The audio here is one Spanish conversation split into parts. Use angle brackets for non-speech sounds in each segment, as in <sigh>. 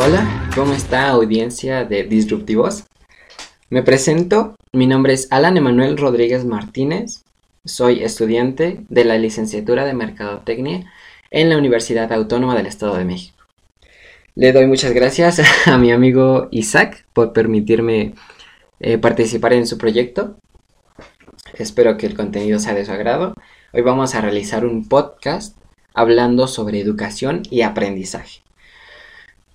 Hola, ¿cómo está audiencia de Disruptivos? Me presento, mi nombre es Alan Emanuel Rodríguez Martínez, soy estudiante de la licenciatura de Mercadotecnia en la Universidad Autónoma del Estado de México. Le doy muchas gracias <laughs> a mi amigo Isaac por permitirme eh, participar en su proyecto. Espero que el contenido sea de su agrado. Hoy vamos a realizar un podcast hablando sobre educación y aprendizaje.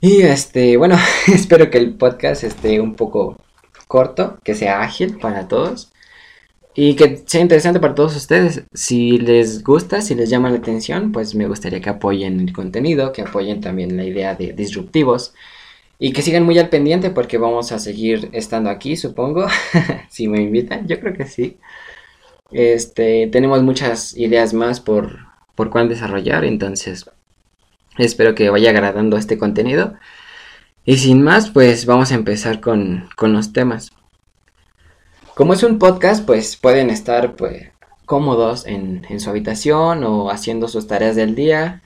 Y este, bueno, <laughs> espero que el podcast esté un poco corto, que sea ágil para todos y que sea interesante para todos ustedes. Si les gusta, si les llama la atención, pues me gustaría que apoyen el contenido, que apoyen también la idea de disruptivos y que sigan muy al pendiente porque vamos a seguir estando aquí, supongo, <laughs> si me invitan, yo creo que sí. Este, tenemos muchas ideas más por, por cuál desarrollar, entonces Espero que vaya agradando este contenido. Y sin más, pues vamos a empezar con, los temas. Como es un podcast, pues pueden estar pues, cómodos en, su habitación o haciendo sus tareas del día.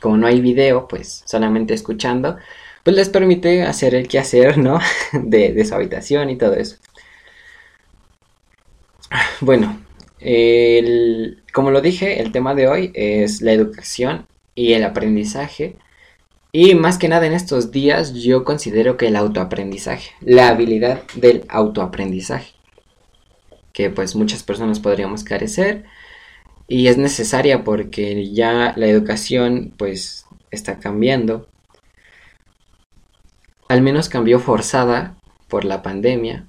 Como no hay video, pues solamente escuchando, pues les permite hacer el quehacer, ¿no? <laughs> De, de su habitación y todo eso. Bueno, como lo dije, el tema de hoy es la educación y el aprendizaje. Y más que nada en estos días yo considero que el autoaprendizaje, la habilidad del autoaprendizaje, que pues muchas personas podríamos carecer y es necesaria porque ya la educación pues está cambiando. Al menos cambió forzada por la pandemia.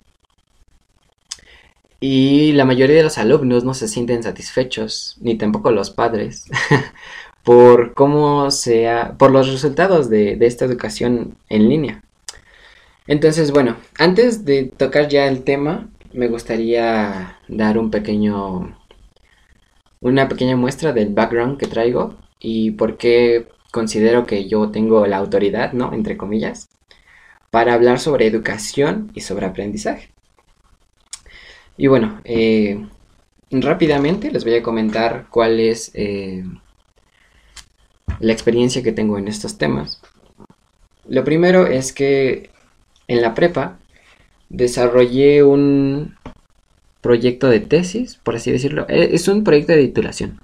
Y la mayoría de los alumnos no se sienten satisfechos, ni tampoco los padres, <laughs> por cómo sea, por los resultados de, esta educación en línea. Entonces, bueno, antes de tocar ya el tema, me gustaría dar un pequeño, una pequeña muestra del background que traigo y por qué considero que yo tengo la autoridad, ¿no? Entre comillas, para hablar sobre educación y sobre aprendizaje. Y bueno, eh, rápidamente les voy a comentar cuál es eh, la experiencia que tengo en estos temas. Lo primero es que en la prepa desarrollé un proyecto de tesis, por así decirlo. E, es un proyecto de titulación.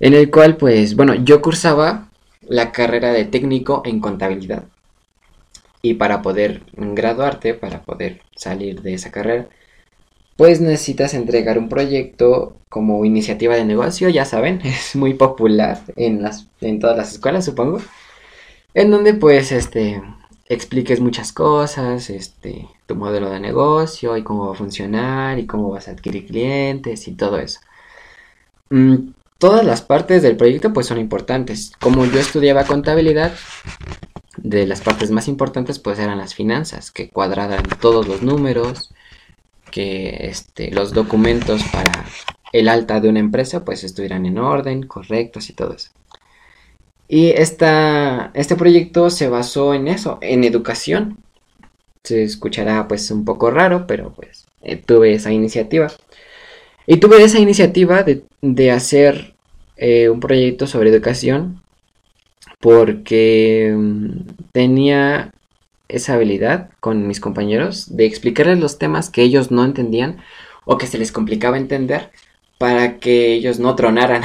En el cual, pues, bueno, yo cursaba la carrera de técnico en contabilidad. Y para poder graduarte, para poder salir de esa carrera, pues necesitas entregar un proyecto como iniciativa de negocio, ya saben, <laughs> es muy popular en, las, en todas las escuelas, supongo, en donde pues este expliques muchas cosas, este, tu modelo de negocio y cómo va a funcionar y cómo vas a adquirir clientes y todo eso. Mm, todas las partes del proyecto pues son importantes. Como yo estudiaba contabilidad, de las partes más importantes pues eran las finanzas, que cuadraran todos los números, que este, los documentos para el alta de una empresa pues estuvieran en orden, correctos y todo eso. Y esta, este proyecto se basó en eso, en educación. Se escuchará pues un poco raro, pero pues eh, tuve esa iniciativa. Y tuve esa iniciativa de, hacer eh, un proyecto sobre educación porque mm, tenía esa habilidad con mis compañeros de explicarles los temas que ellos no entendían o que se les complicaba entender para que ellos no tronaran.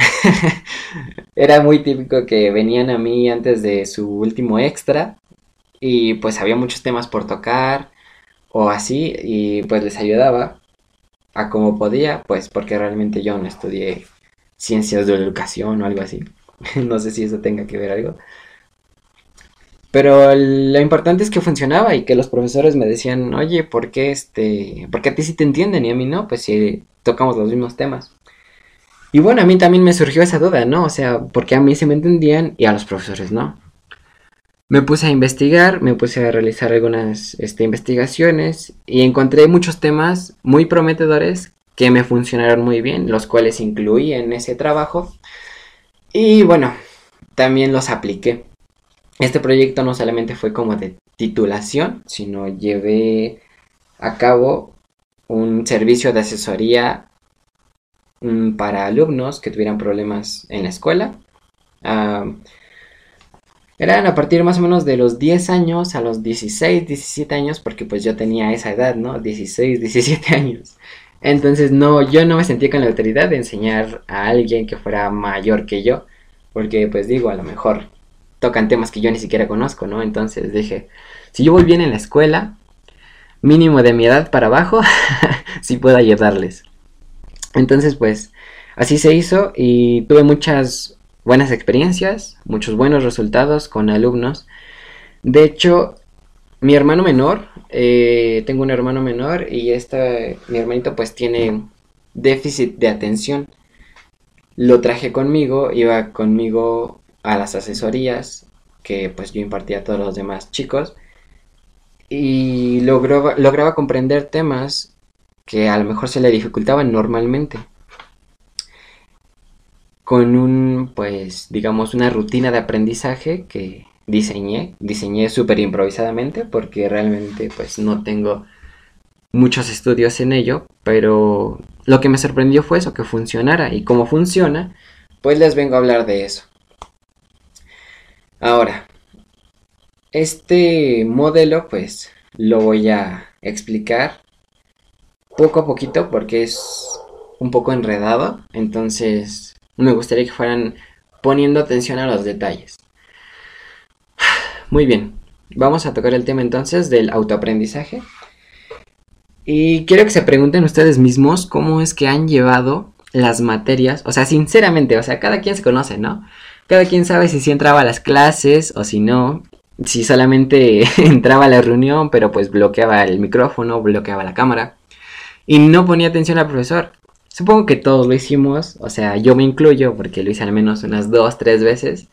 <laughs> Era muy típico que venían a mí antes de su último extra y pues había muchos temas por tocar o así y pues les ayudaba a como podía, pues porque realmente yo no estudié ciencias de la educación o algo así. <laughs> no sé si eso tenga que ver algo. Pero lo importante es que funcionaba y que los profesores me decían, oye, ¿por qué este, por qué a ti sí te entienden y a mí no? Pues si tocamos los mismos temas. Y bueno, a mí también me surgió esa duda, ¿no? O sea, porque a mí se me entendían y a los profesores no. Me puse a investigar, me puse a realizar algunas este, investigaciones y encontré muchos temas muy prometedores que me funcionaron muy bien, los cuales incluí en ese trabajo. Y bueno, también los apliqué. Este proyecto no solamente fue como de titulación, sino llevé a cabo un servicio de asesoría mm, para alumnos que tuvieran problemas en la escuela. Eran a partir más o menos de los 10 años a los 16, 17 años, porque pues yo tenía esa edad, ¿no? 16, 17 <laughs> años. Entonces no, yo no me sentía con la autoridad de enseñar a alguien que fuera mayor que yo, porque pues digo, a lo mejor tocan temas que yo ni siquiera conozco, ¿no? Entonces dije, si yo voy bien en la escuela, mínimo de mi edad para abajo, <laughs> sí puedo ayudarles. Entonces pues así se hizo y tuve muchas buenas experiencias, muchos buenos resultados con alumnos. De hecho, mi hermano menor, eh, tengo un hermano menor y este, mi hermanito pues tiene déficit de atención. Lo traje conmigo, iba conmigo a las asesorías que pues yo impartía a todos los demás chicos. Y logró, lograba comprender temas que a lo mejor se le dificultaban normalmente. Con un, pues, digamos, una rutina de aprendizaje que diseñé, diseñé súper improvisadamente porque realmente, pues, no tengo muchos estudios en ello, pero lo que me sorprendió fue eso, que funcionara. Y cómo funciona, pues les vengo a hablar de eso. Ahora, este modelo, pues, lo voy a explicar poco a poquito porque es un poco enredado, entonces me gustaría que fueran poniendo atención a los detalles. Muy bien, vamos a tocar el tema entonces del autoaprendizaje. Y quiero que se pregunten ustedes mismos cómo es que han llevado las materias, o sea, sinceramente, o sea, cada quien se conoce, ¿no? Cada quien sabe si sí entraba a las clases o si no, si solamente <laughs> entraba a la reunión, pero pues bloqueaba el micrófono, bloqueaba la cámara y no ponía atención al profesor. Supongo que todos lo hicimos, o sea, yo me incluyo porque lo hice al menos unas dos, tres veces.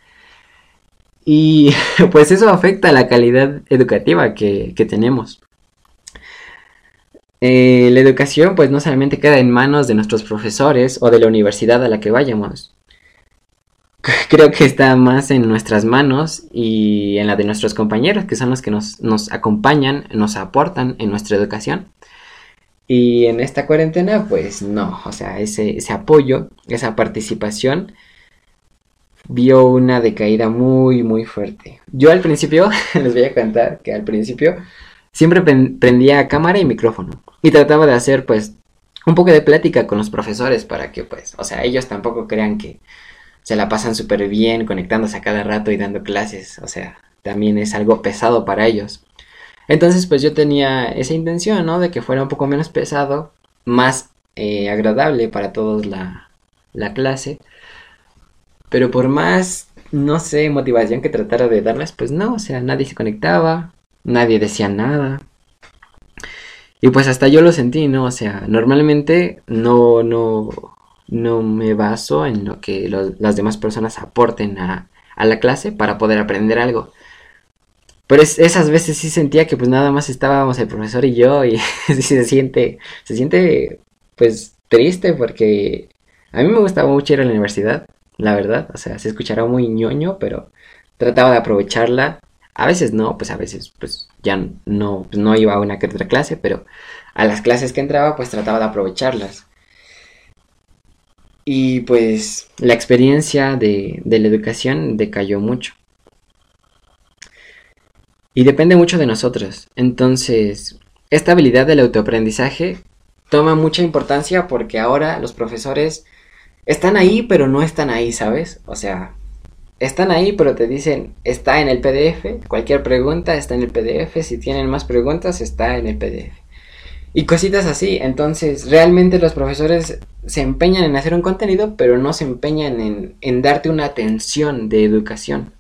Y <laughs> pues eso afecta la calidad educativa que, tenemos. Eh, la educación pues no solamente queda en manos de nuestros profesores o de la universidad a la que vayamos. <laughs> Creo que está más en nuestras manos y en la de nuestros compañeros, que son los que nos, nos acompañan, nos aportan en nuestra educación. Y en esta cuarentena, pues no, o sea, ese, ese apoyo, esa participación vio una decaída muy, muy fuerte. Yo al principio, <laughs> les voy a contar que al principio siempre prendía cámara y micrófono y trataba de hacer pues un poco de plática con los profesores para que pues, o sea, ellos tampoco crean que se la pasan súper bien conectándose a cada rato y dando clases, o sea, también es algo pesado para ellos. Entonces, pues yo tenía esa intención, ¿no? De que fuera un poco menos pesado, más eh, agradable para todos la, la clase. Pero por más, no sé, motivación que tratara de darles, pues no, o sea, nadie se conectaba, nadie decía nada. Y pues hasta yo lo sentí, ¿no? O sea, normalmente no, no, no me baso en lo que las demás personas aporten a, la clase para poder aprender algo. Pero esas veces sí sentía que pues nada más estábamos el profesor y yo y <laughs> se siente, se siente pues triste porque a mí me gustaba mucho ir a la universidad, la verdad, o sea, se escuchará muy ñoño, pero trataba de aprovecharla. A veces no, pues a veces pues ya no, pues, no iba a una que otra clase, pero a las clases que entraba pues trataba de aprovecharlas. Y pues la experiencia de, de la educación decayó mucho. Y depende mucho de nosotros. Entonces, esta habilidad del autoaprendizaje toma mucha importancia porque ahora los profesores están ahí, pero no están ahí, ¿sabes? O sea, están ahí, pero te dicen, está en el PDF, cualquier pregunta está en el PDF, si tienen más preguntas está en el PDF. Y cositas así, entonces realmente los profesores se empeñan en hacer un contenido, pero no se empeñan en, darte una atención de educación.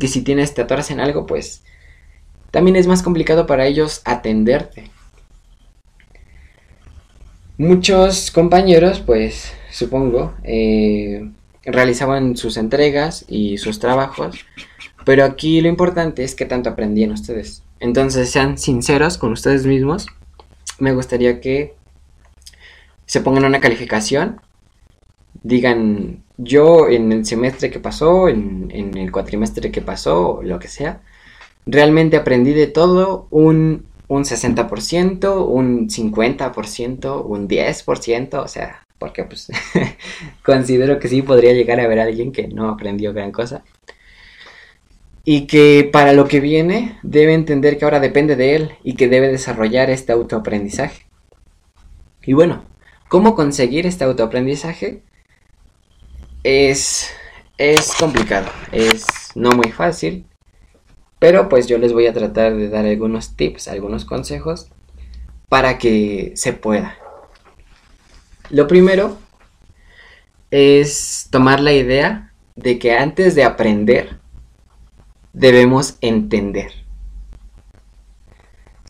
Que si tienes, te atoras en algo, pues también es más complicado para ellos atenderte. Muchos compañeros, pues supongo, eh, realizaban sus entregas y sus trabajos, pero aquí lo importante es que tanto aprendían ustedes. Entonces sean sinceros con ustedes mismos. Me gustaría que se pongan una calificación. Digan, yo en el semestre que pasó, en, el cuatrimestre que pasó, lo que sea, realmente aprendí de todo un, un 60%, un 50%, un 10%, o sea, porque pues <laughs> considero que sí podría llegar a haber alguien que no aprendió gran cosa. Y que para lo que viene debe entender que ahora depende de él y que debe desarrollar este autoaprendizaje. Y bueno, ¿cómo conseguir este autoaprendizaje? Es, es complicado, es no muy fácil, pero pues yo les voy a tratar de dar algunos tips, algunos consejos para que se pueda. Lo primero es tomar la idea de que antes de aprender debemos entender.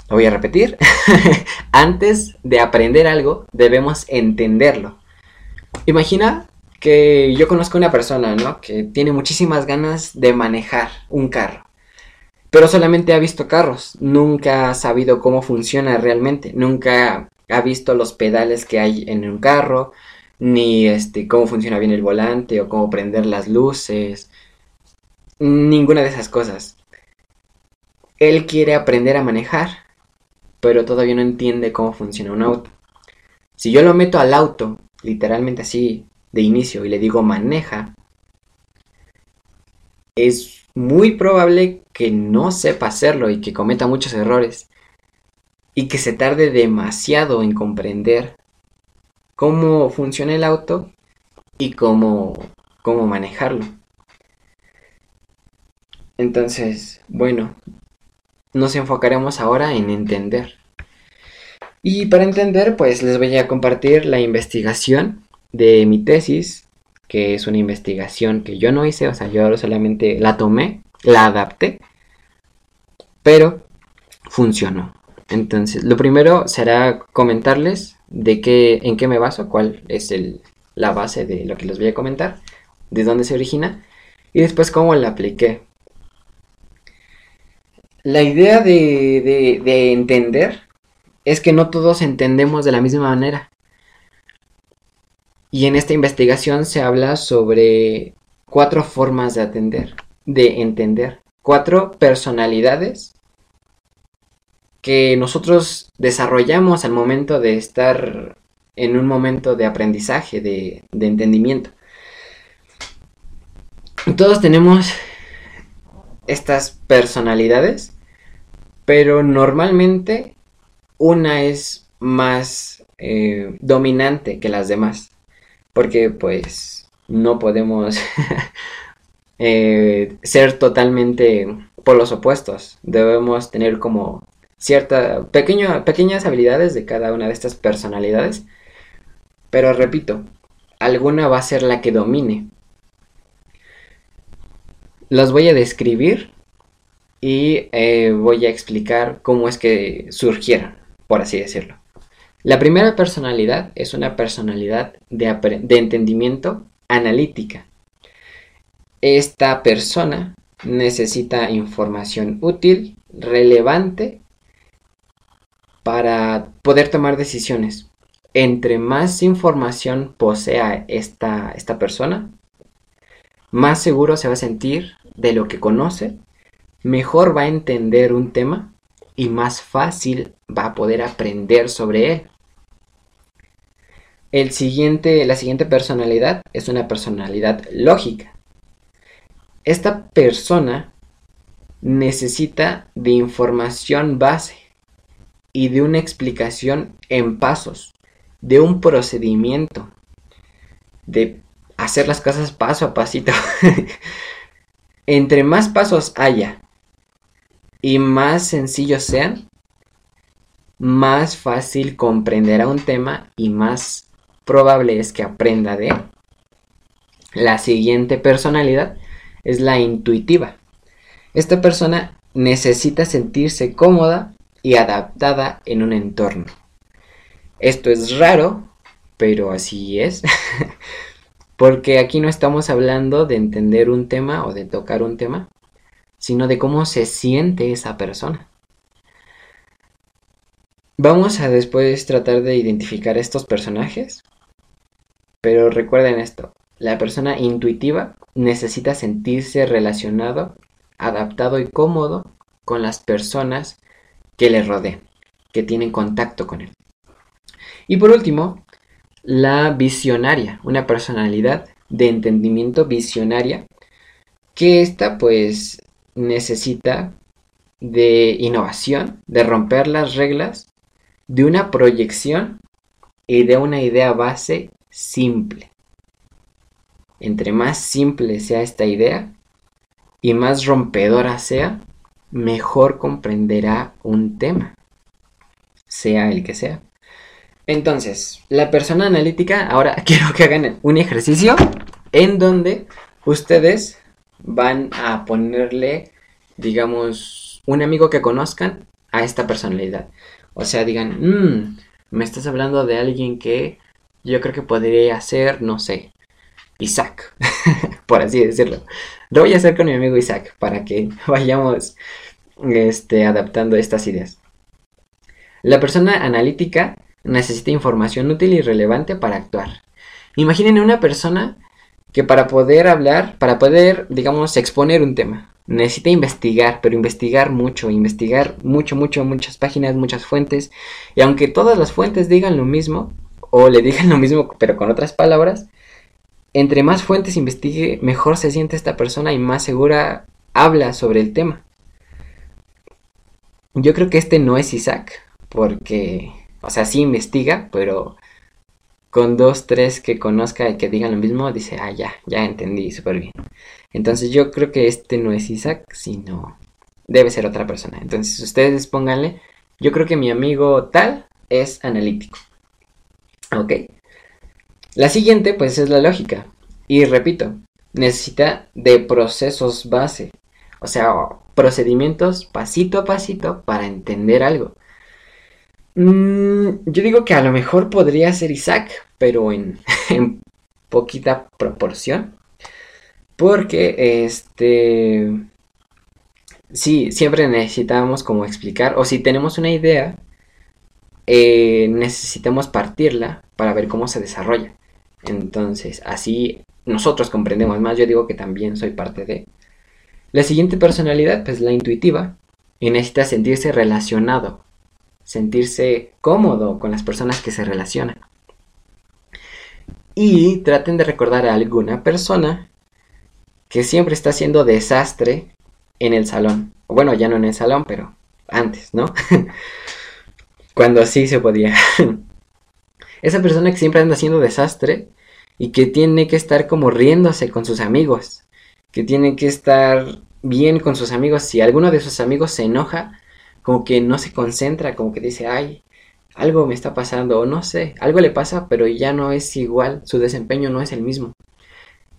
Lo voy a repetir. <laughs> antes de aprender algo debemos entenderlo. Imagina que yo conozco a una persona, ¿no? Que tiene muchísimas ganas de manejar un carro. Pero solamente ha visto carros, nunca ha sabido cómo funciona realmente, nunca ha visto los pedales que hay en un carro, ni este cómo funciona bien el volante o cómo prender las luces, ninguna de esas cosas. Él quiere aprender a manejar, pero todavía no entiende cómo funciona un auto. Si yo lo meto al auto, literalmente así, de inicio, y le digo maneja, es muy probable que no sepa hacerlo y que cometa muchos errores y que se tarde demasiado en comprender cómo funciona el auto y cómo, cómo manejarlo. Entonces, bueno, nos enfocaremos ahora en entender. Y para entender, pues les voy a compartir la investigación de mi tesis, que es una investigación que yo no hice, o sea, yo solamente la tomé, la adapté, pero funcionó. Entonces, lo primero será comentarles de qué, en qué me baso, cuál es el, la base de lo que les voy a comentar, de dónde se origina, y después cómo la apliqué. La idea de, de entender es que no todos entendemos de la misma manera. Y en esta investigación se habla sobre cuatro formas de atender, de entender, cuatro personalidades que nosotros desarrollamos al momento de estar en un momento de aprendizaje, de, de entendimiento. Todos tenemos estas personalidades, pero normalmente una es más eh, dominante que las demás porque pues no podemos <laughs> eh, ser totalmente por los opuestos. Debemos tener como ciertas pequeñas habilidades de cada una de estas personalidades. Pero repito, alguna va a ser la que domine. Las voy a describir y eh, voy a explicar cómo es que surgieron, por así decirlo. La primera personalidad es una personalidad de, de entendimiento analítica. Esta persona necesita información útil, relevante, para poder tomar decisiones. Entre más información posea esta, esta persona, más seguro se va a sentir de lo que conoce, mejor va a entender un tema y más fácil va a poder aprender sobre él. El siguiente, la siguiente personalidad es una personalidad lógica. Esta persona necesita de información base y de una explicación en pasos, de un procedimiento, de hacer las cosas paso a pasito. <laughs> Entre más pasos haya y más sencillos sean, más fácil comprenderá un tema y más probable es que aprenda de él. La siguiente personalidad es la intuitiva. Esta persona necesita sentirse cómoda y adaptada en un entorno. Esto es raro, pero así es. <laughs> Porque aquí no estamos hablando de entender un tema o de tocar un tema, sino de cómo se siente esa persona. Vamos a después tratar de identificar estos personajes pero recuerden esto, la persona intuitiva necesita sentirse relacionado, adaptado y cómodo con las personas que le rodean, que tienen contacto con él. Y por último, la visionaria, una personalidad de entendimiento visionaria, que esta pues necesita de innovación, de romper las reglas, de una proyección y de una idea base simple. Entre más simple sea esta idea y más rompedora sea, mejor comprenderá un tema, sea el que sea. Entonces, la persona analítica, ahora <laughs> quiero que hagan un ejercicio en donde ustedes van a ponerle, digamos, un amigo que conozcan a esta personalidad. O sea, digan, mmm, me estás hablando de alguien que yo creo que podría ser, no sé, Isaac, <laughs> por así decirlo. Lo voy a hacer con mi amigo Isaac para que <laughs> vayamos este, adaptando estas ideas. La persona analítica necesita información útil y relevante para actuar. Imaginen una persona que para poder hablar, para poder, digamos, exponer un tema, necesita investigar, pero investigar mucho, investigar mucho, mucho, muchas páginas, muchas fuentes. Y aunque todas las fuentes digan lo mismo, o le digan lo mismo, pero con otras palabras, entre más fuentes investigue, mejor se siente esta persona y más segura habla sobre el tema. Yo creo que este no es Isaac, porque, o sea, sí investiga, pero con dos, tres que conozca y que digan lo mismo, dice, ah, ya, ya entendí súper bien. Entonces yo creo que este no es Isaac, sino debe ser otra persona. Entonces ustedes pónganle, yo creo que mi amigo tal es analítico. Ok. La siguiente, pues, es la lógica. Y repito, necesita de procesos base. O sea, procedimientos pasito a pasito para entender algo. Mm, yo digo que a lo mejor podría ser Isaac, pero en, <laughs> poquita proporción. Porque, este... Sí, siempre necesitamos como explicar, o si tenemos una idea, eh, necesitamos partirla para ver cómo se desarrolla. Entonces, así nosotros comprendemos más. Yo digo que también soy parte de... La siguiente personalidad, pues la intuitiva, y necesita sentirse relacionado sentirse cómodo con las personas que se relacionan. Y traten de recordar a alguna persona que siempre está haciendo desastre en el salón. Bueno, ya no en el salón, pero antes, ¿no? <laughs> Cuando sí se podía. <laughs> Esa persona que siempre anda haciendo desastre y que tiene que estar como riéndose con sus amigos. Que tiene que estar bien con sus amigos. Si alguno de sus amigos se enoja, como que no se concentra, como que dice, ay, algo me está pasando, o no sé, algo le pasa, pero ya no es igual, su desempeño no es el mismo.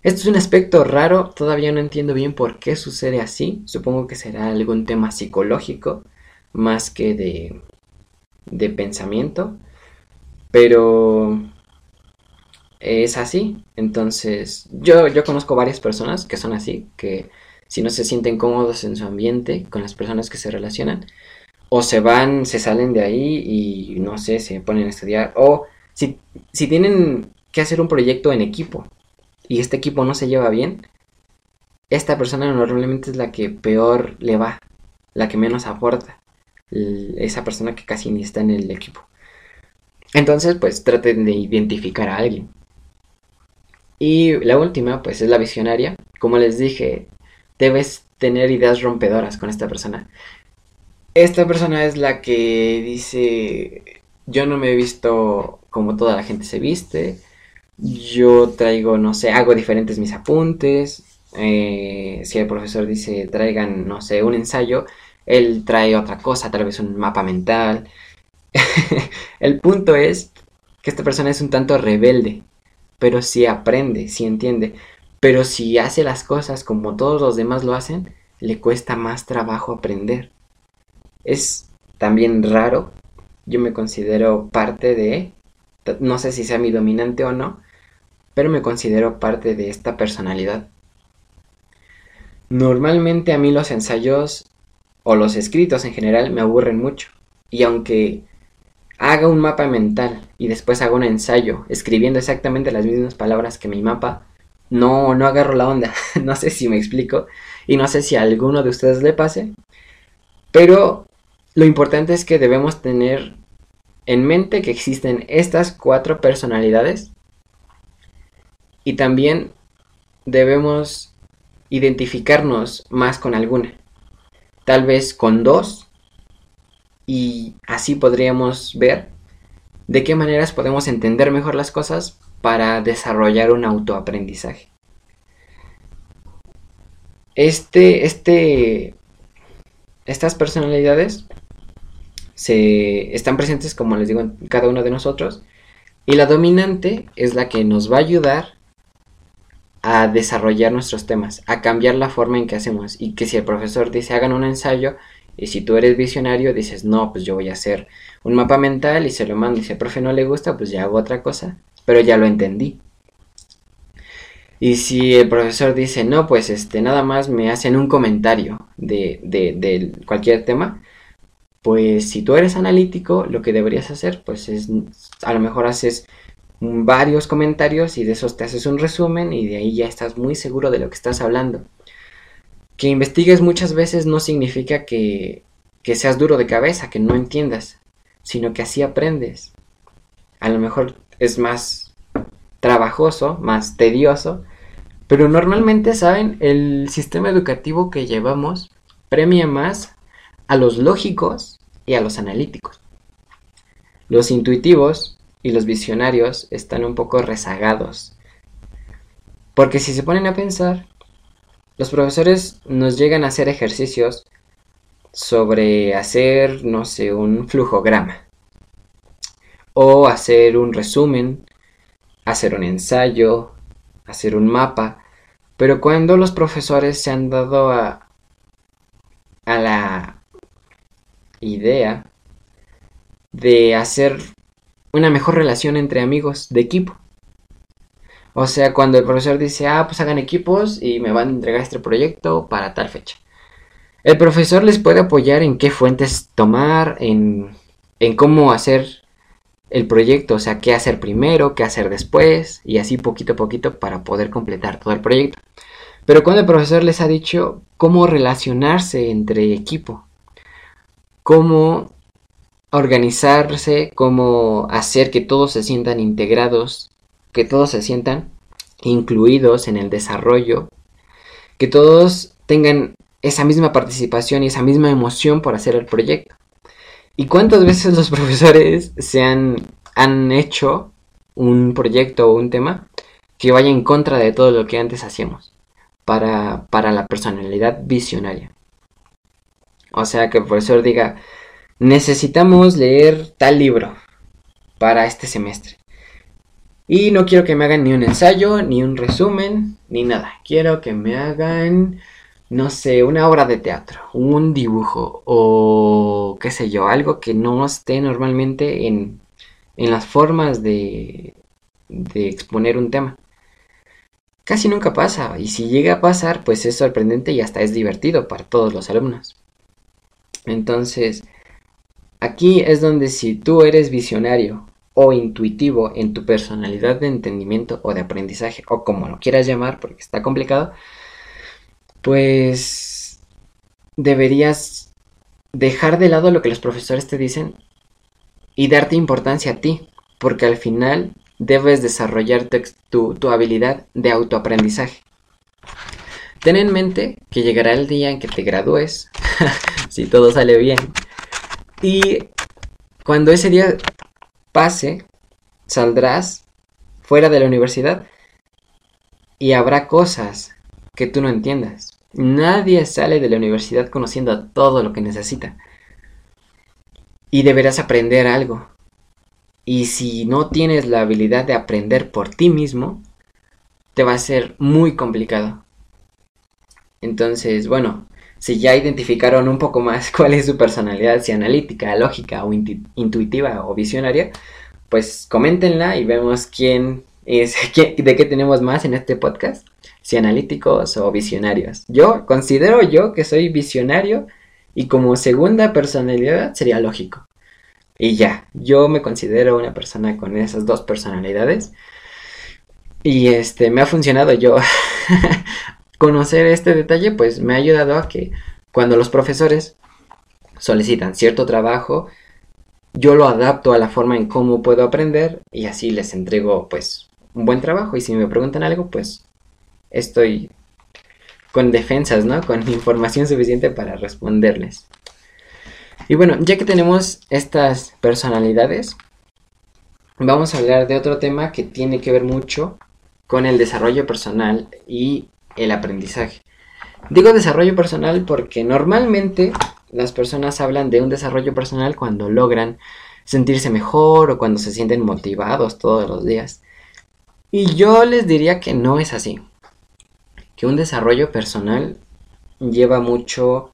Esto es un aspecto raro, todavía no entiendo bien por qué sucede así, supongo que será algún tema psicológico, más que de, de pensamiento, pero es así, entonces yo, yo conozco varias personas que son así, que si no se sienten cómodos en su ambiente con las personas que se relacionan, o se van, se salen de ahí y no sé, se ponen a estudiar, o si, si tienen que hacer un proyecto en equipo y este equipo no se lleva bien, esta persona normalmente es la que peor le va, la que menos aporta, esa persona que casi ni está en el equipo. Entonces, pues traten de identificar a alguien. Y la última, pues es la visionaria. Como les dije, debes tener ideas rompedoras con esta persona. Esta persona es la que dice, yo no me he visto como toda la gente se viste, yo traigo, no sé, hago diferentes mis apuntes, eh, si el profesor dice traigan, no sé, un ensayo, él trae otra cosa, tal vez un mapa mental. <laughs> el punto es que esta persona es un tanto rebelde, pero sí aprende, sí entiende. Pero si hace las cosas como todos los demás lo hacen, le cuesta más trabajo aprender es también raro. Yo me considero parte de, no sé si sea mi dominante o no, pero me considero parte de esta personalidad. Normalmente a mí los ensayos o los escritos en general me aburren mucho. Y aunque haga un mapa mental y después haga un ensayo escribiendo exactamente las mismas palabras que mi mapa, no, no agarro la onda. <laughs> no sé si me explico y no sé si a alguno de ustedes le pase. Pero lo importante es que debemos tener en mente que existen estas cuatro personalidades y también debemos identificarnos más con alguna. tal vez con dos y así podríamos ver de qué maneras podemos entender mejor las cosas para desarrollar un autoaprendizaje. Este, este, estas personalidades se están presentes, como les digo, en cada uno de nosotros. Y la dominante es la que nos va a ayudar a desarrollar nuestros temas, a cambiar la forma en que hacemos. Y que si el profesor dice hagan un ensayo, y si tú eres visionario, dices, no, pues yo voy a hacer un mapa mental y se lo mando. Y si al profe no le gusta, pues ya hago otra cosa. Pero ya lo entendí. Y si el profesor dice, no, pues este, nada más me hacen un comentario de, de, de cualquier tema, pues si tú eres analítico, lo que deberías hacer, pues es, a lo mejor haces varios comentarios y de esos te haces un resumen y de ahí ya estás muy seguro de lo que estás hablando. Que investigues muchas veces no significa que, que seas duro de cabeza, que no entiendas, sino que así aprendes. A lo mejor es más trabajoso, más tedioso, pero normalmente, ¿saben? El sistema educativo que llevamos premia más a los lógicos y a los analíticos. Los intuitivos y los visionarios están un poco rezagados. Porque si se ponen a pensar, los profesores nos llegan a hacer ejercicios sobre hacer, no sé, un flujograma. O hacer un resumen, hacer un ensayo, hacer un mapa. Pero cuando los profesores se han dado a, a la idea de hacer una mejor relación entre amigos de equipo. O sea, cuando el profesor dice, ah, pues hagan equipos y me van a entregar este proyecto para tal fecha. El profesor les puede apoyar en qué fuentes tomar, en, en cómo hacer el proyecto, o sea, qué hacer primero, qué hacer después, y así poquito a poquito para poder completar todo el proyecto. Pero cuando el profesor les ha dicho cómo relacionarse entre equipo, cómo organizarse, cómo hacer que todos se sientan integrados, que todos se sientan incluidos en el desarrollo, que todos tengan esa misma participación y esa misma emoción por hacer el proyecto. ¿Y cuántas veces los <laughs> profesores se han, han hecho un proyecto o un tema que vaya en contra de todo lo que antes hacíamos para, para la personalidad visionaria? O sea, que el profesor diga, necesitamos leer tal libro para este semestre. Y no quiero que me hagan ni un ensayo, ni un resumen, ni nada. Quiero que me hagan, no sé, una obra de teatro, un dibujo o qué sé yo, algo que no esté normalmente en, en las formas de, de exponer un tema. Casi nunca pasa, y si llega a pasar, pues es sorprendente y hasta es divertido para todos los alumnos. Entonces, aquí es donde si tú eres visionario o intuitivo en tu personalidad de entendimiento o de aprendizaje, o como lo quieras llamar, porque está complicado, pues deberías dejar de lado lo que los profesores te dicen y darte importancia a ti, porque al final debes desarrollar tu, tu habilidad de autoaprendizaje. Ten en mente que llegará el día en que te gradúes, <laughs> si todo sale bien. Y cuando ese día pase, saldrás fuera de la universidad y habrá cosas que tú no entiendas. Nadie sale de la universidad conociendo todo lo que necesita. Y deberás aprender algo. Y si no tienes la habilidad de aprender por ti mismo, te va a ser muy complicado. Entonces, bueno, si ya identificaron un poco más <laughs> cuál es su personalidad, si analítica, lógica o intuitiva o visionaria, pues coméntenla y vemos quién es, <laughs> de qué tenemos más en este podcast, si analíticos o visionarios. Yo considero yo que soy visionario y como segunda personalidad sería lógico. Y ya, yo me considero una persona con esas dos personalidades. Y este, me ha funcionado yo <laughs> conocer este detalle pues me ha ayudado a que cuando los profesores solicitan cierto trabajo, yo lo adapto a la forma en cómo puedo aprender y así les entrego pues un buen trabajo y si me preguntan algo pues estoy con defensas, ¿no? Con <laughs> información suficiente para responderles. Y bueno, ya que tenemos estas personalidades, vamos a hablar de otro tema que tiene que ver mucho con el desarrollo personal y el aprendizaje. Digo desarrollo personal porque normalmente las personas hablan de un desarrollo personal cuando logran sentirse mejor o cuando se sienten motivados todos los días. Y yo les diría que no es así. Que un desarrollo personal lleva mucho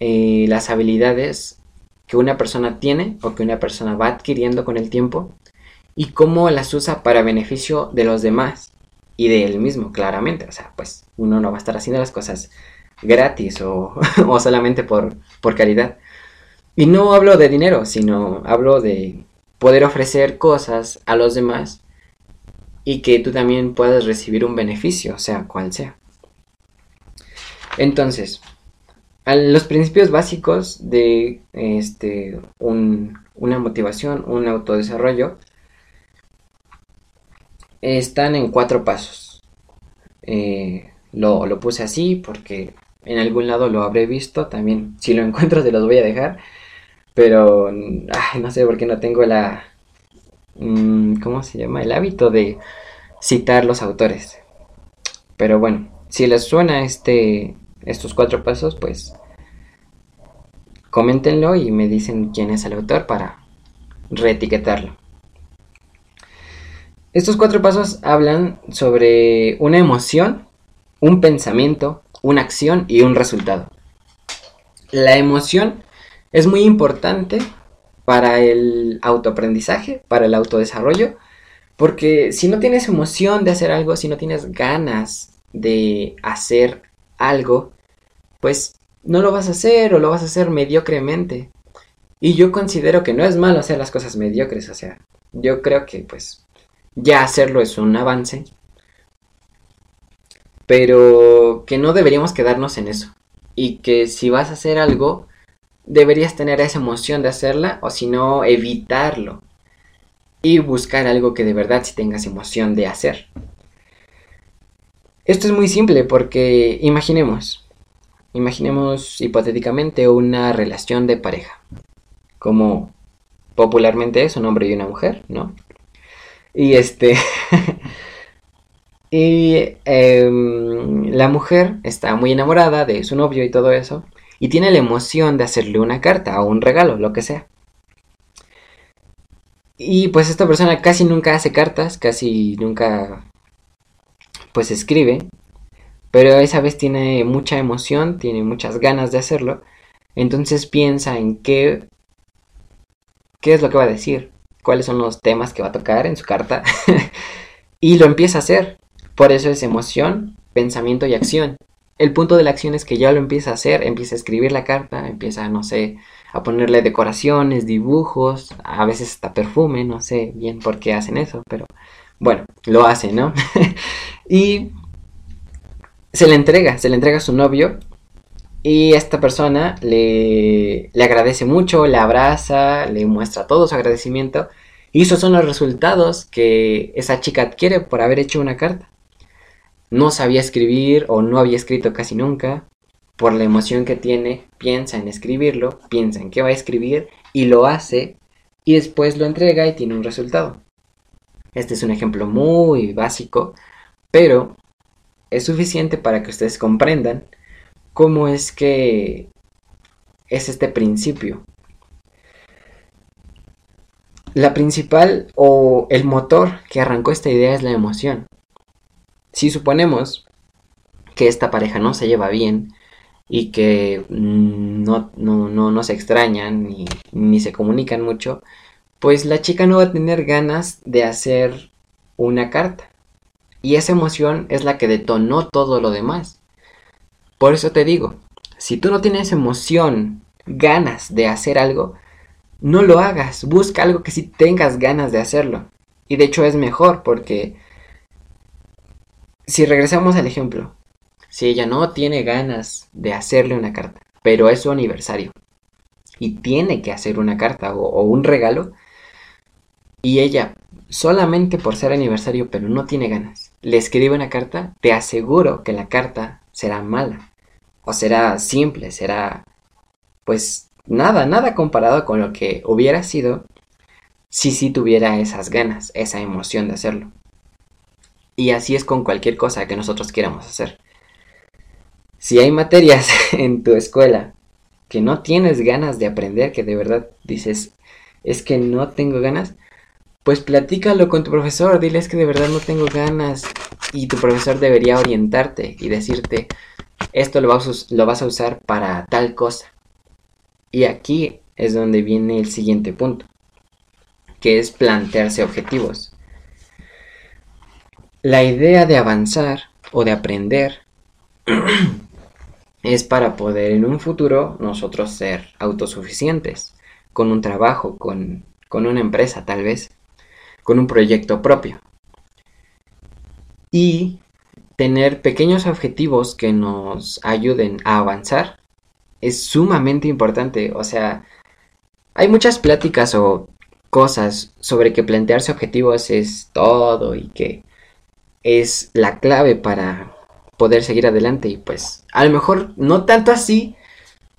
eh, las habilidades que una persona tiene o que una persona va adquiriendo con el tiempo y cómo las usa para beneficio de los demás y de él mismo, claramente. O sea, pues uno no va a estar haciendo las cosas gratis <laughs> o, solamente por, por caridad. Y no hablo de dinero, sino hablo de poder ofrecer cosas a los demás y que tú también puedas recibir un beneficio, sea cual sea. Entonces, los principios básicos de este, una motivación, un autodesarrollo, están en cuatro pasos. Eh, lo, lo, puse así porque en algún lado lo habré visto. También, si lo <laughs> encuentro, te los voy a dejar. Pero no sé por qué no tengo la. Mm, ¿Cómo se llama? El hábito de citar los autores. Pero bueno, si les suena este, estos cuatro pasos, pues coméntenlo y me dicen quién es el autor para reetiquetarlo. Estos cuatro pasos hablan sobre una emoción, un pensamiento, una acción y un resultado. La emoción es muy importante para el autoaprendizaje, para el autodesarrollo, porque si no tienes emoción de hacer algo, si no tienes ganas de hacer algo, pues no lo vas a hacer o lo vas a hacer mediocremente. Y yo considero que no es malo hacer las cosas mediocres, o sea, yo creo que pues ya hacerlo es un avance, pero que no deberíamos quedarnos en eso. Y que si vas a hacer algo, deberías tener esa emoción de hacerla o si no, evitarlo. Y buscar algo que de verdad si tengas emoción de hacer. Esto es muy simple porque imaginemos, imaginemos hipotéticamente una relación de pareja, como popularmente es un hombre y una mujer, ¿no? Y este, <laughs> Y em, la mujer está muy enamorada de su novio y todo eso. Y tiene la emoción de hacerle una carta o un regalo, lo que sea. Y pues esta persona casi nunca hace cartas, casi nunca pues escribe. Pero esa vez tiene mucha emoción, tiene muchas ganas de hacerlo. Entonces piensa en qué, qué es lo que va a decir, cuáles son los temas que va a tocar en su carta. <laughs> y lo empieza a hacer. Por eso es emoción, pensamiento y acción. El punto de la acción es que ya lo empieza a hacer, empieza a escribir la carta, empieza, no sé, a ponerle decoraciones, dibujos, a veces hasta perfume, no sé bien por qué hacen eso, pero bueno, lo hace, ¿no? <laughs> y se le entrega, se le entrega a su novio y esta persona le, le agradece mucho, le abraza, le muestra todo su agradecimiento. Y esos son los resultados que esa chica adquiere por haber hecho una carta. No sabía escribir o no había escrito casi nunca, por la emoción que tiene, piensa en escribirlo, piensa en qué va a escribir y lo hace y después lo entrega y tiene un resultado. Este es un ejemplo muy básico, pero es suficiente para que ustedes comprendan cómo es que es este principio. La principal o el motor que arrancó esta idea es la emoción. Si suponemos que esta pareja no se lleva bien y que mm, no, no, se extrañan ni, ni se comunican mucho, pues la chica no va a tener ganas de hacer una carta. Y esa emoción es la que detonó todo lo demás. Por eso te digo, si tú no tienes emoción, ganas de hacer algo, no lo hagas. Busca algo que sí tengas ganas de hacerlo. Y de hecho es mejor porque si regresamos al ejemplo, si ella no tiene ganas de hacerle una carta, pero es su aniversario y tiene que hacer una carta o, un regalo, y ella solamente por ser aniversario, pero no tiene ganas, le escribe una carta, te aseguro que la carta será mala. O será simple, será pues nada, nada comparado con lo que hubiera sido si sí tuviera esas ganas, esa emoción de hacerlo. Y así es con cualquier cosa que nosotros queramos hacer. Si hay materias <laughs> en tu escuela que no tienes ganas de aprender, que de verdad dices, es que no tengo ganas, pues platícalo con tu profesor, diles que de verdad no tengo ganas y tu profesor debería orientarte y decirte, esto lo vas, lo vas a usar para tal cosa. Y aquí es donde viene el siguiente punto, que es plantearse objetivos. La idea de avanzar o de aprender <clears throat> es para poder en un futuro nosotros ser autosuficientes, con un trabajo, con, con una empresa tal vez, con un proyecto propio. Y tener pequeños objetivos que nos ayuden a avanzar es sumamente importante. O sea, hay muchas pláticas o cosas sobre que plantearse objetivos es todo y que es la clave para poder seguir adelante y pues a lo mejor no tanto así,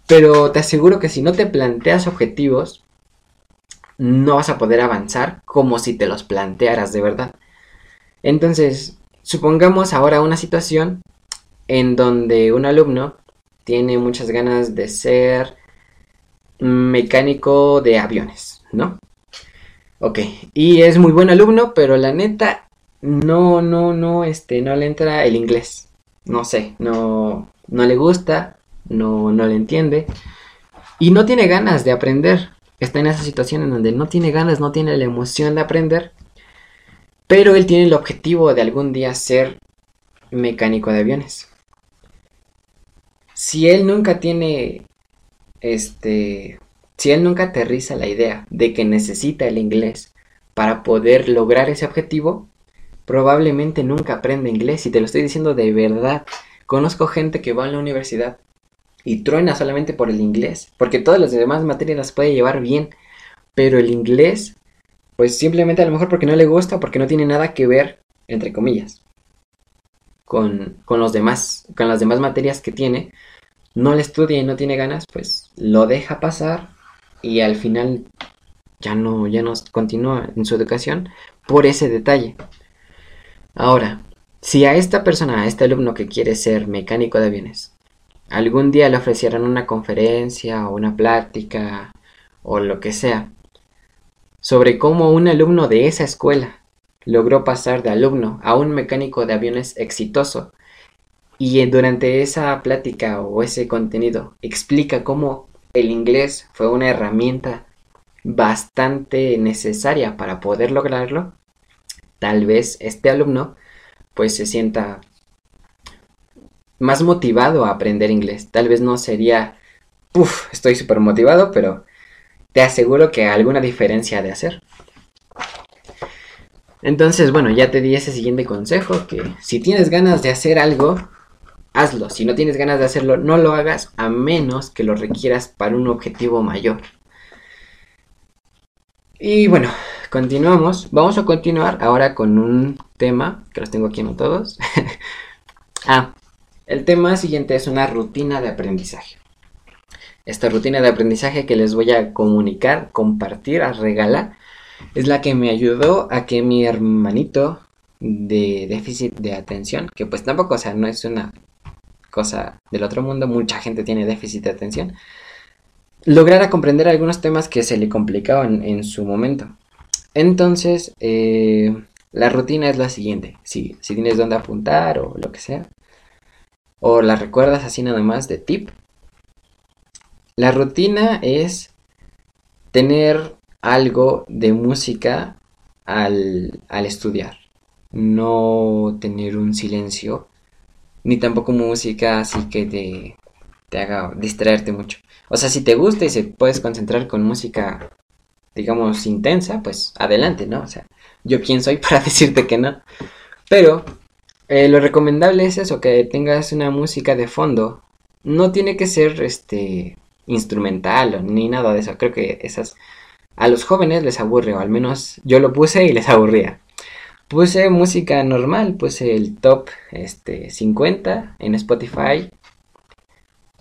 pero te aseguro que si no te planteas objetivos, no vas a poder avanzar como si te los plantearas de verdad. Entonces, supongamos ahora una situación en donde un alumno tiene muchas ganas de ser mecánico de aviones, ¿no? Ok, y es muy buen alumno, pero la neta no, no, no, este, no le entra el inglés. No sé, no, no le gusta, no, no le entiende. Y no tiene ganas de aprender. Está en esa situación en donde no tiene ganas, no tiene la emoción de aprender. Pero él tiene el objetivo de algún día ser mecánico de aviones. Si él nunca tiene, este, si él nunca aterriza la idea de que necesita el inglés para poder lograr ese objetivo, probablemente nunca aprende inglés y te lo estoy diciendo de verdad. Conozco gente que va a la universidad y truena solamente por el inglés, porque todas las demás materias las puede llevar bien, pero el inglés, pues simplemente a lo mejor porque no le gusta, porque no tiene nada que ver, entre comillas, con, con los demás, con las demás materias que tiene, no le estudia y no tiene ganas, pues lo deja pasar y al final ya no, ya no continúa en su educación por ese detalle. Ahora, si a esta persona, a este alumno que quiere ser mecánico de aviones, algún día le ofrecieran una conferencia o una plática o lo que sea sobre cómo un alumno de esa escuela logró pasar de alumno a un mecánico de aviones exitoso. Y durante esa plática o ese contenido explica cómo el inglés fue una herramienta bastante necesaria para poder lograrlo, tal vez este alumno pues se sienta más motivado a aprender inglés. Tal vez no sería, uff, estoy súper motivado, pero te aseguro que alguna diferencia de hacer. Entonces, bueno, ya te di ese siguiente consejo, que si tienes ganas de hacer algo, hazlo. Si no tienes ganas de hacerlo, no lo hagas a menos que lo requieras para un objetivo mayor. Y bueno, continuamos. Vamos a continuar ahora con un tema que los tengo aquí anotados. <laughs> ah, el tema siguiente es una rutina de aprendizaje. Esta rutina de aprendizaje que les voy a comunicar, compartir, a regalar, es la que me ayudó a que mi hermanito de déficit de atención, que pues tampoco, o sea, no es una cosa del otro mundo, mucha gente tiene déficit de atención, lograra comprender algunos temas que se le complicaban en su momento. Entonces, eh, la rutina es la siguiente. Si, si tienes dónde apuntar o lo que sea, o la recuerdas así nada más de tip. La rutina es tener algo de música al, al estudiar. No tener un silencio, ni tampoco música así que te, te haga distraerte mucho. O sea, si te gusta y se puedes concentrar con música digamos, intensa, pues adelante, ¿no? O sea, yo quién soy <laughs> para decirte que no. Pero eh, lo recomendable es eso, que tengas una música de fondo. No tiene que ser este instrumental ni nada de eso. Creo que esas a los jóvenes les aburre, o al menos yo lo puse y les <laughs> aburría. Puse música normal, puse el top este, 50 en Spotify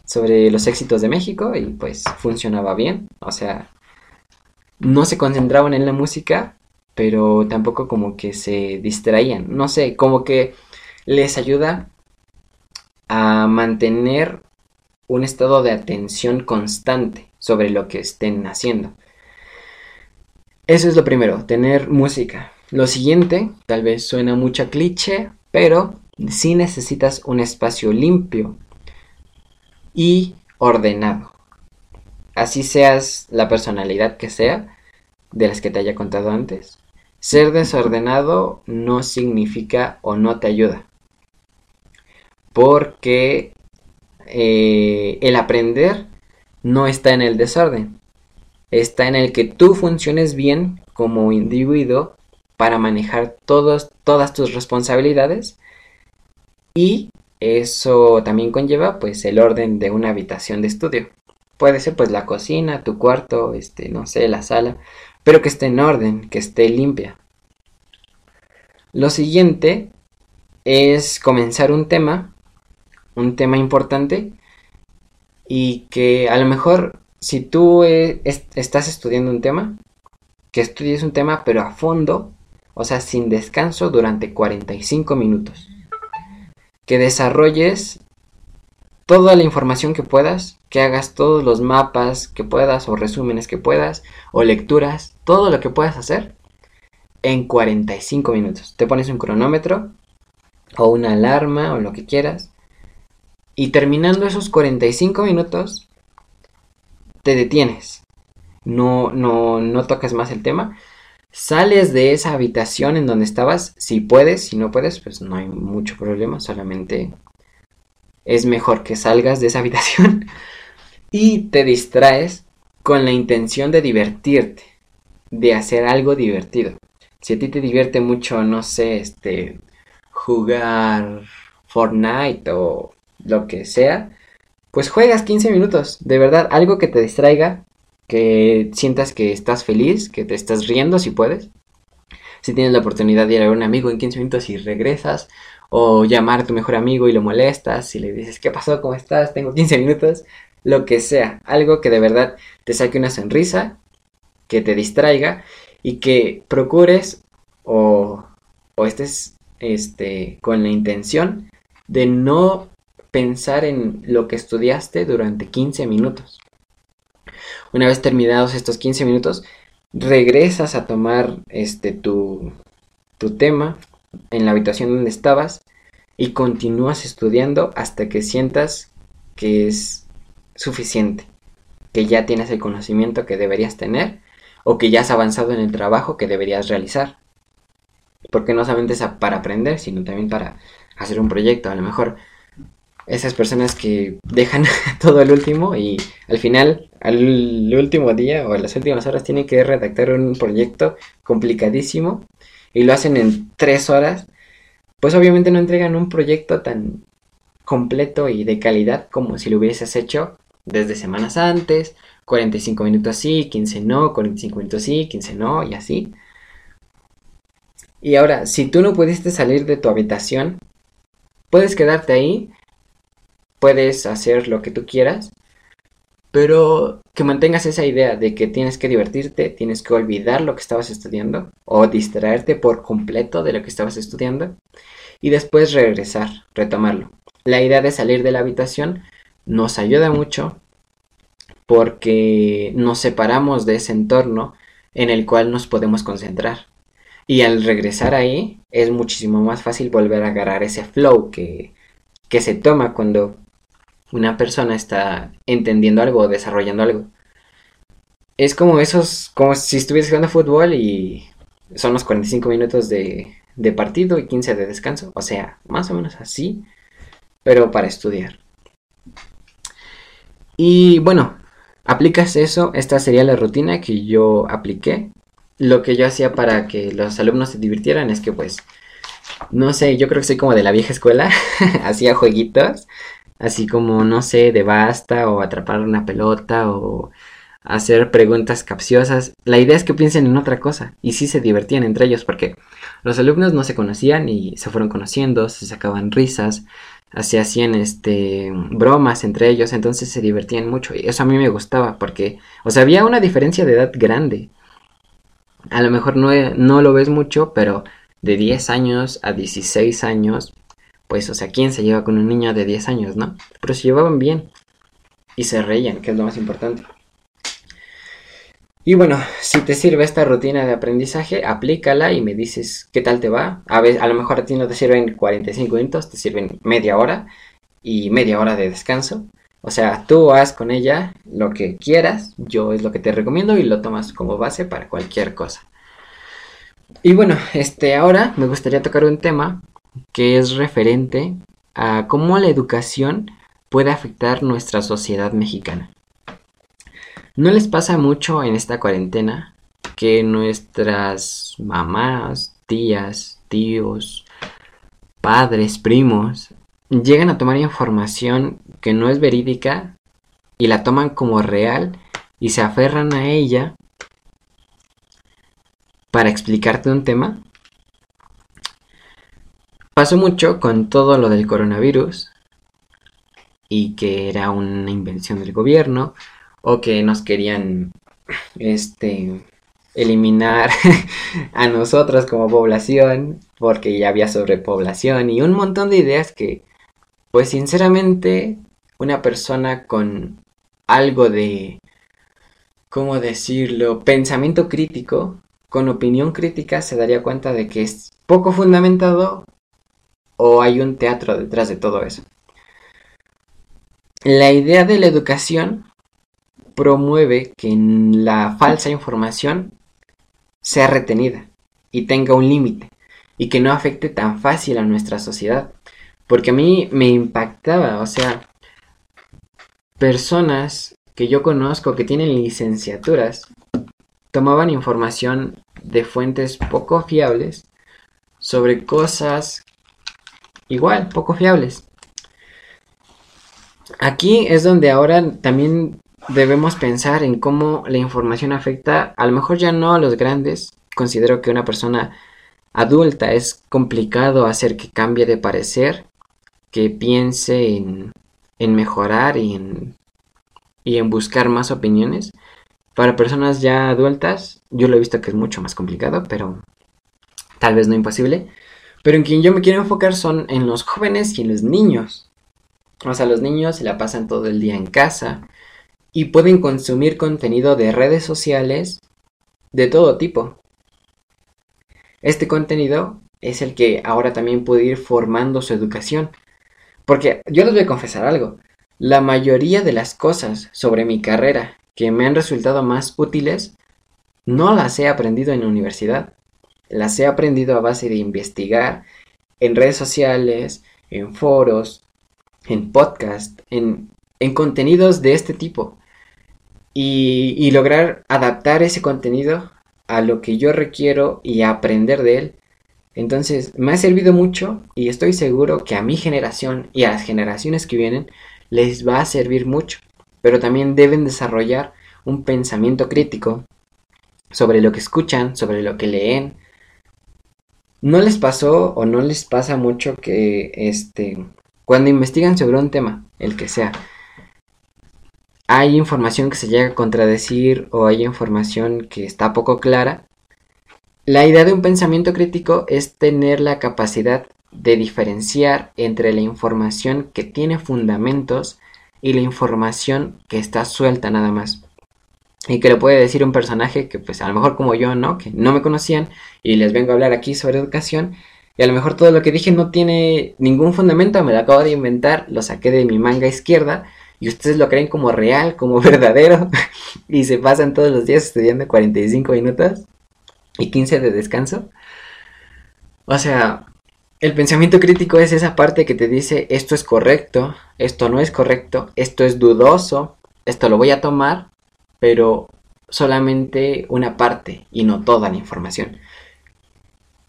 sobre los éxitos de México y pues funcionaba bien. O sea, no se concentraban en la música, pero tampoco como que se distraían. No sé, como que les ayuda a mantener un estado de atención constante sobre lo que estén haciendo. Eso es lo primero, tener música. Lo siguiente, tal vez suena mucho cliché, pero si necesitas un espacio limpio y ordenado. Así seas la personalidad que sea, de las que te haya contado antes. Ser desordenado no significa o no te ayuda. Porque eh, el aprender no está en el desorden. Está en el que tú funciones bien como individuo para manejar todas tus responsabilidades y eso también conlleva pues el orden de una habitación de estudio. Puede ser pues la cocina, tu cuarto, este, no sé, la sala, pero que esté en orden, que esté limpia. Lo siguiente es comenzar un tema, un tema importante y que a lo mejor si tú eh, estás estudiando un tema, que estudies un tema pero a fondo, o sea, sin descanso durante 45 minutos. Que desarrolles toda la información que puedas, que hagas todos los mapas que puedas o resúmenes que puedas o lecturas, todo lo que puedas hacer en 45 minutos. Te pones un cronómetro o una alarma o lo que quieras y terminando esos 45 minutos te detienes. No no no tocas más el tema Sales de esa habitación en donde estabas, si puedes, si no puedes, pues no hay mucho problema, solamente es mejor que salgas de esa habitación <laughs> y te distraes con la intención de divertirte, de hacer algo divertido. Si a ti te divierte mucho, no sé, este, jugar Fortnite o lo que sea, pues juegas 15 minutos, de verdad, algo que te distraiga, que sientas que estás feliz, que te estás riendo si puedes. Si tienes la oportunidad de ir a ver un amigo en 15 minutos y regresas, o llamar a tu mejor amigo y lo molestas y le dices, ¿qué pasó? ¿Cómo estás? Tengo 15 minutos. Lo que sea, algo que de verdad te saque una sonrisa, que te distraiga y que procures o, o estés este, con la intención de no pensar en lo que estudiaste durante 15 minutos. Una vez terminados estos 15 minutos, regresas a tomar este tu, tu tema en la habitación donde estabas y continúas estudiando hasta que sientas que es suficiente, que ya tienes el conocimiento que deberías tener o que ya has avanzado en el trabajo que deberías realizar. Porque no solamente es para aprender, sino también para hacer un proyecto. A lo mejor esas personas que dejan <laughs> todo el último y al final, al último día o a las últimas horas tienen que redactar un proyecto complicadísimo y lo hacen en tres horas, pues obviamente no entregan un proyecto tan completo y de calidad como si lo hubieses hecho desde semanas antes, 45 minutos sí, 15 no, 45 minutos sí, 15 no y así. Y ahora, si tú no pudiste salir de tu habitación, puedes quedarte ahí puedes hacer lo que tú quieras, pero que mantengas esa idea de que tienes que divertirte, tienes que olvidar lo que estabas estudiando o distraerte por completo de lo que estabas estudiando y después regresar, retomarlo. La idea de salir de la habitación nos ayuda mucho porque nos separamos de ese entorno en el cual nos podemos concentrar. Y al regresar ahí es muchísimo más fácil volver a agarrar ese flow que, que se toma cuando una persona está entendiendo algo o desarrollando algo. Es como esos, como si estuvieras jugando fútbol y son los 45 minutos de, de partido y 15 de descanso. O sea, más o menos así, pero para estudiar. Y bueno, aplicas eso, esta sería la rutina que yo apliqué. Lo que yo hacía para que los alumnos se divirtieran es que pues, no sé, yo creo que soy como de la vieja escuela, <laughs> hacía jueguitos así como, no sé, de basta o atrapar una pelota o hacer preguntas capciosas. La idea es que piensen en otra cosa y sí se divertían entre ellos porque los alumnos no se conocían y se fueron conociendo, se sacaban risas, se hacían este bromas entre ellos, entonces se divertían mucho y eso a mí me gustaba porque, o sea, había una diferencia de edad grande. A lo mejor no, no lo ves mucho, pero de 10 años a 16 años, pues, o sea, ¿quién se lleva con un niño de 10 años, no? Pero se llevaban bien y se reían, que es lo más importante. Y bueno, si te sirve esta rutina de aprendizaje, aplícala y me dices qué tal te va. A, ver, a lo mejor a ti no te sirven 45 minutos, te sirven media hora y media hora de descanso. O sea, tú haz con ella lo que quieras, yo es lo que te recomiendo y lo tomas como base para cualquier cosa. Y bueno, este ahora me gustaría tocar un tema que es referente a cómo la educación puede afectar nuestra sociedad mexicana. ¿No les pasa mucho en esta cuarentena que nuestras mamás, tías, tíos, padres, primos, llegan a tomar información que no es verídica y la toman como real y se aferran a ella para explicarte un tema? Pasó mucho con todo lo del coronavirus y que era una invención del gobierno o que nos querían este eliminar <laughs> a nosotros como población porque ya había sobrepoblación y un montón de ideas que pues sinceramente una persona con algo de ¿cómo decirlo? pensamiento crítico, con opinión crítica se daría cuenta de que es poco fundamentado o hay un teatro detrás de todo eso. La idea de la educación promueve que la falsa información sea retenida y tenga un límite y que no afecte tan fácil a nuestra sociedad. Porque a mí me impactaba, o sea, personas que yo conozco que tienen licenciaturas tomaban información de fuentes poco fiables sobre cosas igual, poco fiables. Aquí es donde ahora también debemos pensar en cómo la información afecta, a lo mejor ya no a los grandes, considero que una persona adulta es complicado hacer que cambie de parecer, que piense en, en mejorar y en, y en buscar más opiniones. Para personas ya adultas, yo lo he visto que es mucho más complicado, pero tal vez no imposible. Pero en quien yo me quiero enfocar son en los jóvenes y en los niños. O sea, los niños se la pasan todo el día en casa, y pueden consumir contenido de redes sociales de todo tipo. Este contenido es el que ahora también puede ir formando su educación. Porque yo les voy a confesar algo. La mayoría de las cosas sobre mi carrera que me han resultado más útiles no las he aprendido en la universidad. Las he aprendido a base de investigar en redes sociales, en foros, en podcast, en, en contenidos de este tipo y, lograr adaptar ese contenido a lo que yo requiero y aprender de él. Entonces, me ha servido mucho y estoy seguro que a mi generación y a las generaciones que vienen les va a servir mucho. Pero también deben desarrollar un pensamiento crítico sobre lo que escuchan, sobre lo que leen. ¿No les pasó o no les pasa mucho que este cuando investigan sobre un tema, el que sea, hay información que se llega a contradecir o hay información que está poco clara, la idea de un pensamiento crítico es tener la capacidad de diferenciar entre la información que tiene fundamentos y la información que está suelta nada más. Y que le puede decir un personaje que pues a lo mejor como yo, ¿no? Que no me conocían y les vengo a hablar aquí sobre educación y a lo mejor todo lo que dije no tiene ningún fundamento, me lo acabo de inventar, lo saqué de mi manga izquierda y ustedes lo creen como real, como <laughs> verdadero, y se pasan todos los días estudiando 45 minutos y 15 de descanso. O sea, el pensamiento crítico es esa parte que te dice esto es correcto, esto no es correcto, esto es dudoso, esto lo voy a tomar, pero solamente una parte y no toda la información.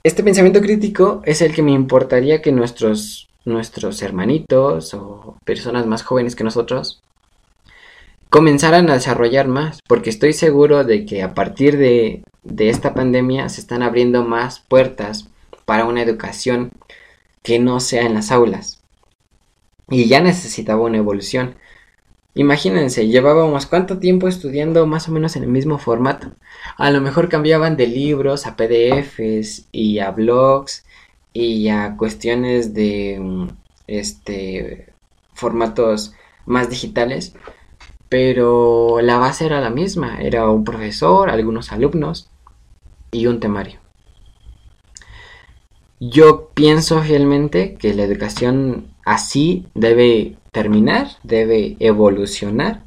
Este pensamiento crítico es el que me importaría que nuestros nuestros hermanitos o personas más jóvenes que nosotros comenzaran a desarrollar más, porque estoy seguro de que a partir de, de esta pandemia se están abriendo más puertas para una educación que no sea en las aulas. Y ya necesitaba una evolución. Imagínense, llevábamos cuánto tiempo estudiando más o menos en el mismo formato. A lo mejor cambiaban de libros a PDFs y a blogs y a cuestiones de este formatos más digitales, pero la base era la misma, era un profesor, algunos alumnos y un temario. Yo pienso fielmente que la educación así debe terminar, debe evolucionar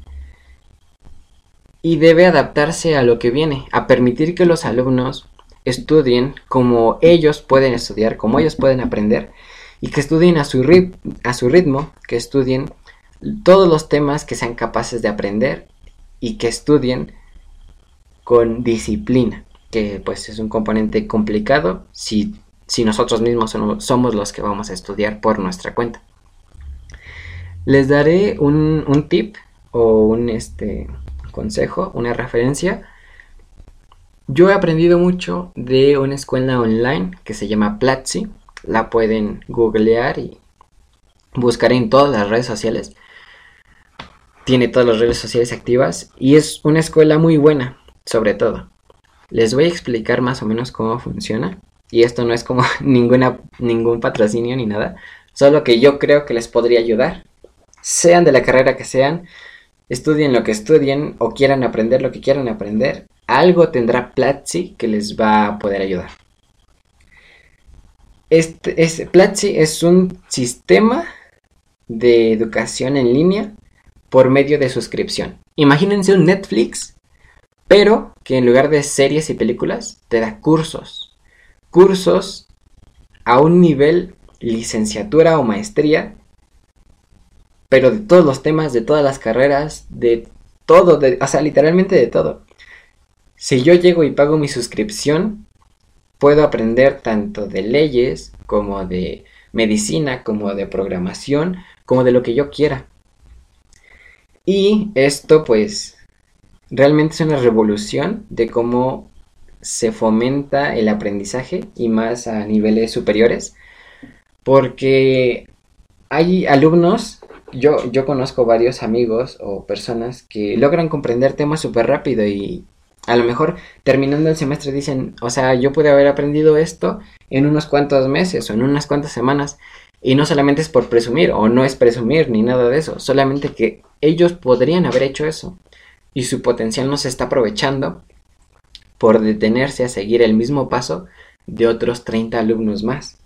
y debe adaptarse a lo que viene, a permitir que los alumnos estudien como ellos pueden estudiar, como ellos pueden aprender y que estudien a su, ritmo, que estudien todos los temas que sean capaces de aprender y que estudien con disciplina, que pues es un componente complicado si, si nosotros mismos somos los que vamos a estudiar por nuestra cuenta. Les daré un, un tip o un este, consejo, una referencia. Yo he aprendido mucho de una escuela online que se llama Platzi. La pueden googlear y buscar en todas las redes sociales tiene todas las redes sociales activas y es una escuela muy buena, sobre todo. Les voy a explicar más o menos cómo funciona. Y esto no es como <laughs> ninguna, ningún patrocinio ni nada. Solo que yo creo que les podría ayudar. Sean de la carrera que sean, estudien lo que estudien o quieran aprender lo que quieran aprender. Algo tendrá Platzi que les va a poder ayudar. Este, este, Platzi es un sistema de educación en línea por medio de suscripción. Imagínense un Netflix, pero que en lugar de series y películas te da cursos. Cursos a un nivel licenciatura o maestría, pero de todos los temas, de todas las carreras, de todo, de, o sea, literalmente de todo. Si yo llego y pago mi suscripción, puedo aprender tanto de leyes como de medicina, como de programación, como de lo que yo quiera. Y esto pues realmente es una revolución de cómo se fomenta el aprendizaje y más a niveles superiores. Porque hay alumnos, yo, yo conozco varios amigos o personas que logran comprender temas súper rápido y a lo mejor terminando el semestre dicen, o sea, yo pude haber aprendido esto en unos cuantos meses o en unas cuantas semanas. Y no solamente es por presumir, o no es presumir ni nada de eso, solamente que ellos podrían haber hecho eso y su potencial no se está aprovechando por detenerse a seguir el mismo paso de otros 30 alumnos más.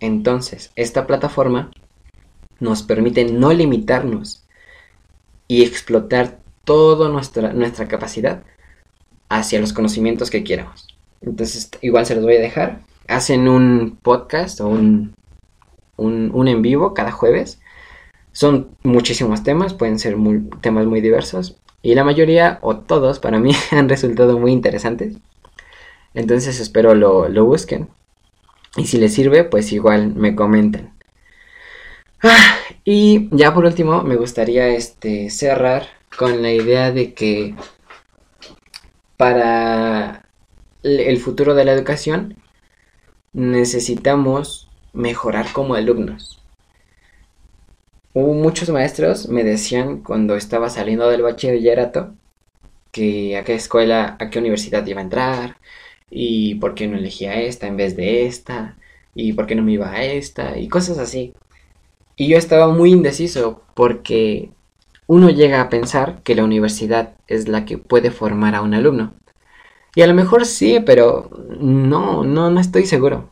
Entonces, esta plataforma nos permite no limitarnos y explotar toda nuestra, nuestra capacidad hacia los conocimientos que quieramos. Entonces, igual se los voy a dejar. Hacen un podcast o un, un, un en vivo cada jueves son muchísimos temas, pueden ser temas muy diversos y la mayoría o todos para mí <laughs> han resultado muy interesantes. Entonces espero lo, busquen. Y si les sirve, pues igual me comenten. Ah, y ya por último, me gustaría este, cerrar con la idea de que para el futuro de la educación necesitamos mejorar como alumnos. Hubo muchos maestros me decían cuando estaba saliendo del bachillerato que a qué escuela, a qué universidad iba a entrar y por qué no elegía esta en vez de esta y por qué no me iba a esta y cosas así. Y yo estaba muy indeciso porque uno llega a pensar que la universidad es la que puede formar a un alumno. Y a lo mejor sí, pero no, no, no estoy seguro.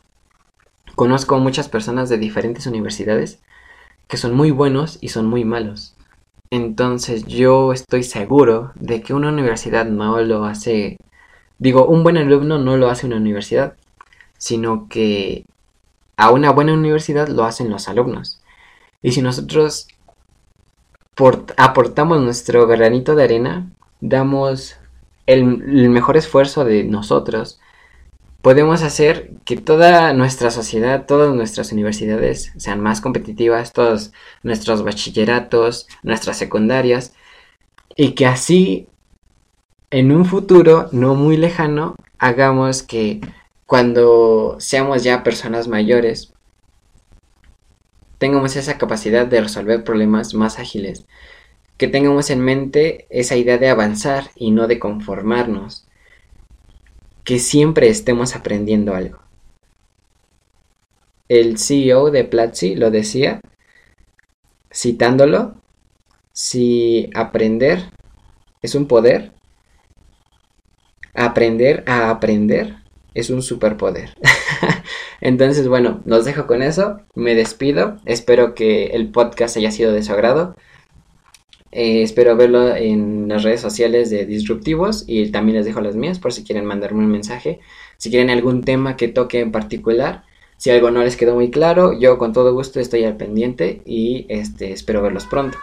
Conozco muchas personas de diferentes universidades que son muy buenos y son muy malos. Entonces yo estoy seguro de que una universidad no lo hace, digo, un buen alumno no lo hace una universidad, sino que a una buena universidad lo hacen los alumnos. Y si nosotros aportamos nuestro granito de arena, damos el, el mejor esfuerzo de nosotros podemos hacer que toda nuestra sociedad, todas nuestras universidades sean más competitivas, todos nuestros bachilleratos, nuestras secundarias, y que así en un futuro no muy lejano hagamos que cuando seamos ya personas mayores tengamos esa capacidad de resolver problemas más ágiles, que tengamos en mente esa idea de avanzar y no de conformarnos, que siempre estemos aprendiendo algo. El CEO de Platzi lo decía, citándolo, si aprender es un poder, aprender a aprender es un superpoder. <laughs> Entonces, bueno, los dejo con eso, me despido, espero que el podcast haya sido de su agrado. Eh, espero verlo en las redes sociales de Disruptivos y también les dejo las mías por si quieren mandarme un mensaje. Si quieren algún tema que toque en particular, si algo no les quedó muy claro, yo con todo gusto estoy al pendiente y este, espero verlos pronto.